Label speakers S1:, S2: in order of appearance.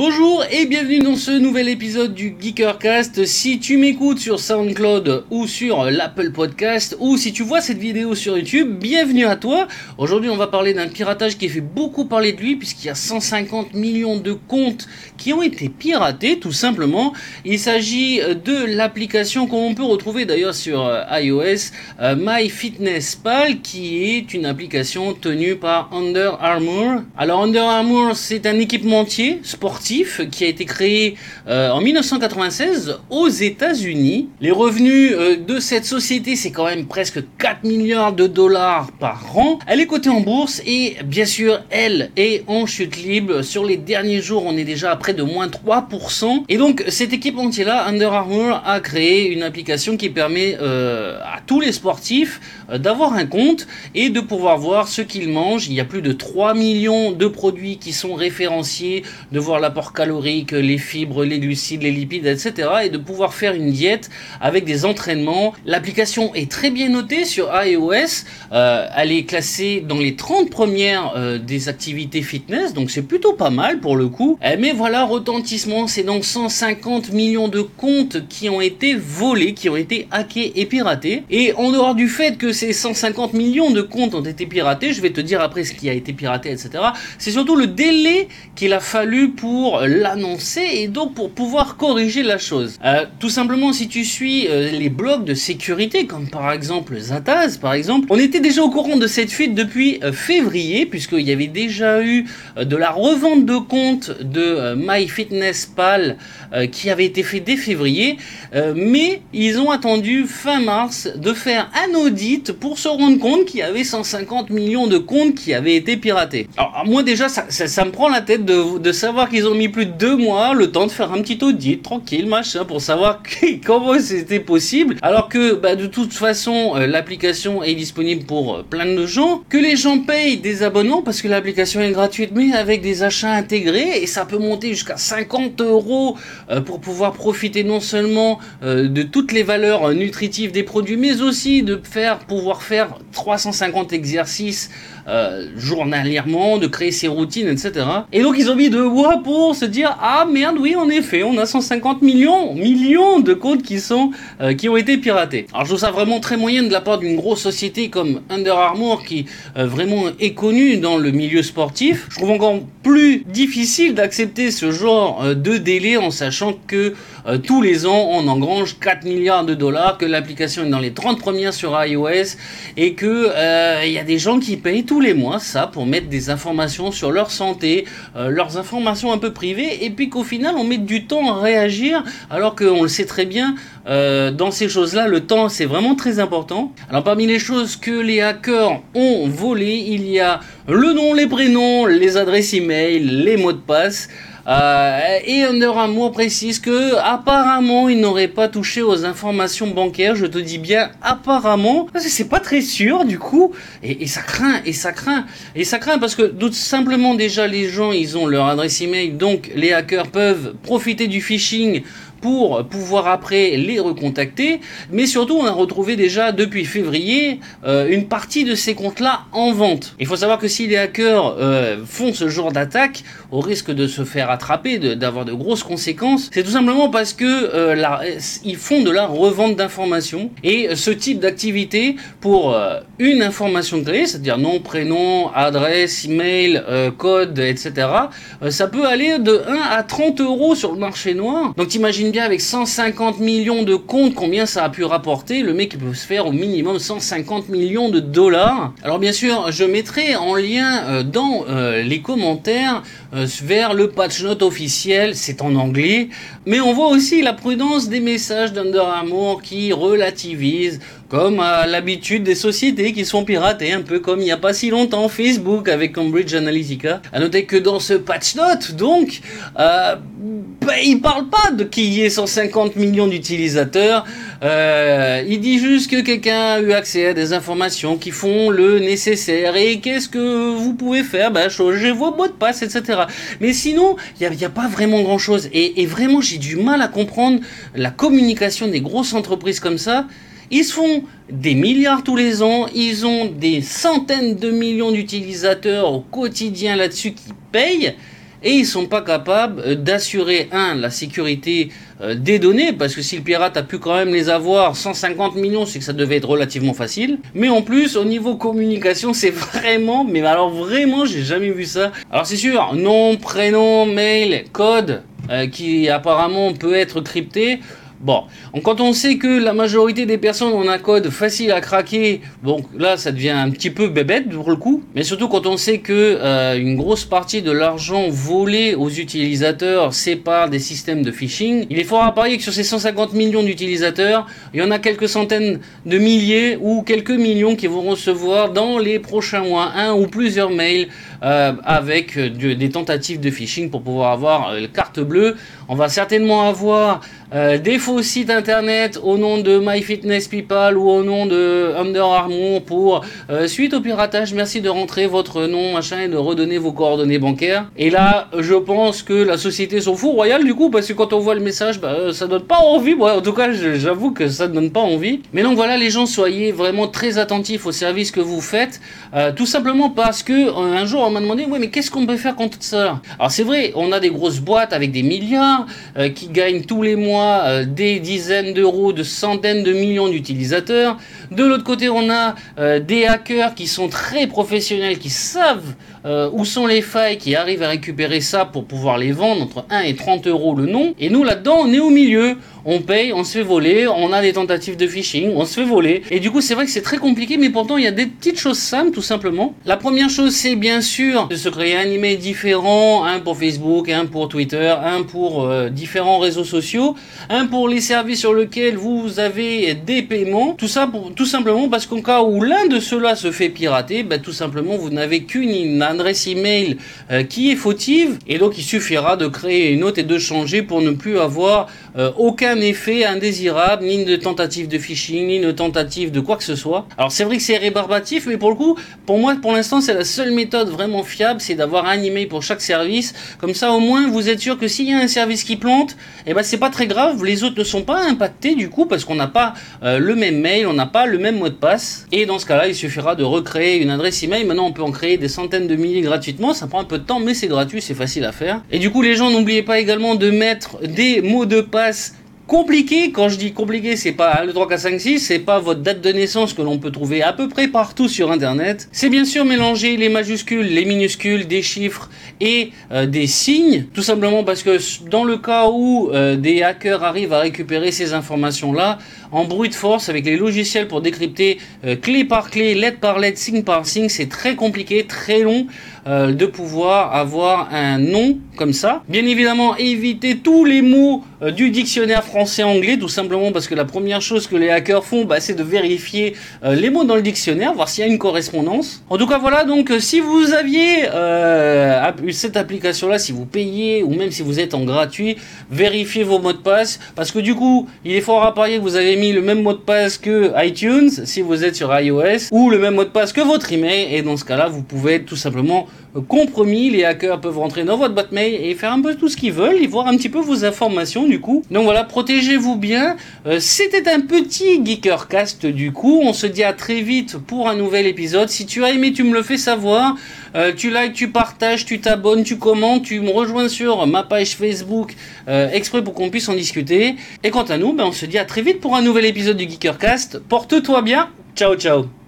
S1: Bonjour et bienvenue dans ce nouvel épisode du Geekercast. Si tu m'écoutes sur SoundCloud ou sur l'Apple Podcast ou si tu vois cette vidéo sur YouTube, bienvenue à toi. Aujourd'hui, on va parler d'un piratage qui fait beaucoup parler de lui puisqu'il y a 150 millions de comptes qui ont été piratés tout simplement. Il s'agit de l'application qu'on peut retrouver d'ailleurs sur euh, iOS, euh, MyFitnessPal qui est une application tenue par Under Armour. Alors Under Armour, c'est un équipementier sportif qui a été créé euh, en 1996 aux États-Unis. Les revenus euh, de cette société, c'est quand même presque 4 milliards de dollars par an. Elle est cotée en bourse et bien sûr, elle est en chute libre. Sur les derniers jours, on est déjà à près de moins 3%. Et donc, cette équipe entière-là, Under Armour, a créé une application qui permet euh, à tous les sportifs d'avoir un compte et de pouvoir voir ce qu'ils mangent. Il y a plus de 3 millions de produits qui sont référenciés, de voir la l'apport calorique, les fibres, les glucides, les lipides, etc. et de pouvoir faire une diète avec des entraînements. L'application est très bien notée sur iOS. Euh, elle est classée dans les 30 premières euh, des activités fitness, donc c'est plutôt pas mal pour le coup. Euh, mais voilà, retentissement, c'est donc 150 millions de comptes qui ont été volés, qui ont été hackés et piratés. Et en dehors du fait que ces 150 millions de comptes ont été piratés, je vais te dire après ce qui a été piraté, etc. C'est surtout le délai qu'il a fallu pour l'annoncer et donc pour pouvoir corriger la chose. Euh, tout simplement, si tu suis euh, les blogs de sécurité, comme par exemple Zataz, par exemple, on était déjà au courant de cette fuite depuis euh, février, puisqu'il y avait déjà eu de la revente de compte de MyFitnessPal qui avait été fait dès février, mais ils ont attendu fin mars de faire un audit pour se rendre compte qu'il y avait 150 millions de comptes qui avaient été piratés. Alors moi déjà, ça, ça, me prend la tête de, de savoir qu'ils ont mis plus de deux mois le temps de faire un petit audit tranquille, machin, pour savoir comment c'était possible. Alors que bah, de toute façon, euh, l'application est disponible pour euh, plein de gens, que les gens payent des abonnements parce que l'application est gratuite, mais avec des achats intégrés et ça peut monter jusqu'à 50 euros euh, pour pouvoir profiter non seulement de toutes les valeurs nutritives des produits, mais aussi de faire pouvoir faire 350 exercices journalièrement, de créer ses routines, etc. Et donc ils ont mis deux mois pour se dire ah merde oui en effet on a 150 millions millions de comptes qui sont euh, qui ont été piratés. Alors je trouve ça vraiment très moyen de la part d'une grosse société comme Under Armour qui euh, vraiment est connue dans le milieu sportif. Je trouve encore plus difficile d'accepter ce genre euh, de délai en sachant que tous les ans on engrange 4 milliards de dollars, que l'application est dans les 30 premières sur iOS et que il y a des gens qui payent les mois ça pour mettre des informations sur leur santé, leurs informations un peu privées et puis qu'au final on met du temps à réagir alors qu'on le sait très bien euh, dans ces choses-là le temps c'est vraiment très important. Alors parmi les choses que les hackers ont volées il y a le nom, les prénoms, les adresses email, les mots de passe. Euh, et Under Armour précise que apparemment il n'aurait pas touché aux informations bancaires. Je te dis bien apparemment, parce que c'est pas très sûr du coup. Et, ça craint, et ça craint, et ça craint parce que tout simplement déjà les gens ils ont leur adresse email, donc les hackers peuvent profiter du phishing pour pouvoir après les recontacter. Mais surtout, on a retrouvé déjà depuis février euh, une partie de ces comptes-là en vente. Il faut savoir que si les hackers euh, font ce genre d'attaque, au risque de se faire attraper, d'avoir de, grosses conséquences, c'est tout simplement parce que euh, ils font de la revente d'informations. Et ce type d'activité, pour une information clé, c'est-à-dire nom, prénom, adresse, email, code, etc., ça peut aller de 1 à 30 euros sur le marché noir. Donc t'imagines bien avec 150 millions de comptes combien ça a pu rapporter? Le mec peut se faire au minimum 150 millions de dollars. Alors bien sûr, je mettrai en lien euh, dans euh, les commentaires euh, vers le patch note officiel. C'est en anglais. Mais on voit aussi la prudence des messages d'Under Armour qui relativisent comme à l'habitude des sociétés qui sont piratées, un peu comme il n'y a pas si longtemps Facebook avec Cambridge Analytica. À noter que dans ce patch note, donc, bah, il parle pas de qu'il y ait 150 millions d'utilisateurs. Euh, il dit juste que quelqu'un a eu accès à des informations qui font le nécessaire. Et qu'est-ce que vous pouvez faire? Bah, changez vos mots de passe, etc. Mais sinon, il n'y a, a, pas vraiment grand-chose. Et, et vraiment, j'ai du mal à comprendre la communication des grosses entreprises comme ça. Ils se font des milliards tous les ans, ils ont des centaines de millions d'utilisateurs au quotidien là-dessus qui payent, et ils sont pas capables euh, d'assurer un la sécurité euh, des données parce que si le pirate a pu quand même les avoir 150 millions c'est que ça devait être relativement facile. Mais en plus au niveau communication c'est vraiment mais alors vraiment j'ai jamais vu ça. Alors c'est sûr nom prénom mail code euh, qui apparemment peut être crypté Bon, quand on sait que la majorité des personnes ont un code facile à craquer, bon là ça devient un petit peu bébête pour le coup, mais surtout quand on sait que euh, une grosse partie de l'argent volé aux utilisateurs c'est par des systèmes de phishing, il est fort à parier que sur ces 150 millions d'utilisateurs, il y en a quelques centaines de milliers ou quelques millions qui vont recevoir dans les prochains mois un ou plusieurs mails euh, avec euh, des tentatives de phishing pour pouvoir avoir euh, carte bleue. On va certainement avoir des faux sites internet au nom de MyFitnessPeople ou au nom de Under Armour pour suite au piratage, merci de rentrer votre nom, machin, et de redonner vos coordonnées bancaires. Et là, je pense que la société s'en fout royal du coup, parce que quand on voit le message, bah, ça donne pas envie. En tout cas, j'avoue que ça ne donne pas envie. Mais donc voilà, les gens, soyez vraiment très attentifs au service que vous faites, tout simplement parce que un jour, on m'a demandé, oui, mais qu'est-ce qu'on peut faire contre ça? Alors c'est vrai, on a des grosses boîtes avec des milliards euh, qui gagnent tous les mois euh, des dizaines d'euros, de centaines de millions d'utilisateurs. De l'autre côté, on a euh, des hackers qui sont très professionnels, qui savent où sont les failles, qui arrivent à récupérer ça pour pouvoir les vendre entre 1 et 30 euros le nom. Et nous, là-dedans, on est au milieu on paye, on se fait voler, on a des tentatives de phishing, on se fait voler. Et du coup, c'est vrai que c'est très compliqué, mais pourtant, il y a des petites choses simples, tout simplement. La première chose, c'est bien sûr de se créer un email différent, un pour Facebook, un pour Twitter, un pour euh, différents réseaux sociaux, un pour les services sur lesquels vous avez des paiements. Tout ça, pour, tout simplement parce qu'en cas où l'un de ceux-là se fait pirater, ben, tout simplement, vous n'avez qu'une adresse email euh, qui est fautive, et donc il suffira de créer une autre et de changer pour ne plus avoir euh, aucun effet indésirable, ni de tentative de phishing, ni de tentative de quoi que ce soit. Alors c'est vrai que c'est rébarbatif, mais pour le coup, pour moi, pour l'instant, c'est la seule méthode vraiment fiable, c'est d'avoir un email pour chaque service. Comme ça, au moins, vous êtes sûr que s'il y a un service qui plante, eh ben c'est pas très grave, les autres ne sont pas impactés du coup, parce qu'on n'a pas euh, le même mail, on n'a pas le même mot de passe. Et dans ce cas-là, il suffira de recréer une adresse email. Maintenant, on peut en créer des centaines de milliers gratuitement. Ça prend un peu de temps, mais c'est gratuit, c'est facile à faire. Et du coup, les gens, n'oubliez pas également de mettre des mots de passe compliqué. Quand je dis compliqué, c'est pas le 3, 4, 5, 6, c'est pas votre date de naissance que l'on peut trouver à peu près partout sur Internet. C'est bien sûr mélanger les majuscules, les minuscules, des chiffres et euh, des signes, tout simplement parce que dans le cas où euh, des hackers arrivent à récupérer ces informations-là, en brute force avec les logiciels pour décrypter euh, clé par clé, lettre par lettre, signe par signe, c'est très compliqué, très long. De pouvoir avoir un nom comme ça. Bien évidemment, éviter tous les mots du dictionnaire français-anglais, tout simplement parce que la première chose que les hackers font, bah, c'est de vérifier euh, les mots dans le dictionnaire, voir s'il y a une correspondance. En tout cas, voilà, donc euh, si vous aviez euh, cette application-là, si vous payez, ou même si vous êtes en gratuit, vérifiez vos mots de passe, parce que du coup, il est fort à parier que vous avez mis le même mot de passe que iTunes, si vous êtes sur iOS, ou le même mot de passe que votre email, et dans ce cas-là, vous pouvez tout simplement compromis. Les hackers peuvent rentrer dans votre boîte mail et faire un peu tout ce qu'ils veulent et voir un petit peu vos informations du coup. Donc voilà, protégez-vous bien. Euh, c'était un petit Geekercast du coup. On se dit à très vite pour un nouvel épisode. Si tu as aimé, tu me le fais savoir. Euh, tu likes, tu partages, tu t'abonnes, tu commentes, tu me rejoins sur ma page Facebook euh, exprès pour qu'on puisse en discuter. Et quant à nous, ben, on se dit à très vite pour un nouvel épisode du Geekercast. Porte-toi bien. Ciao ciao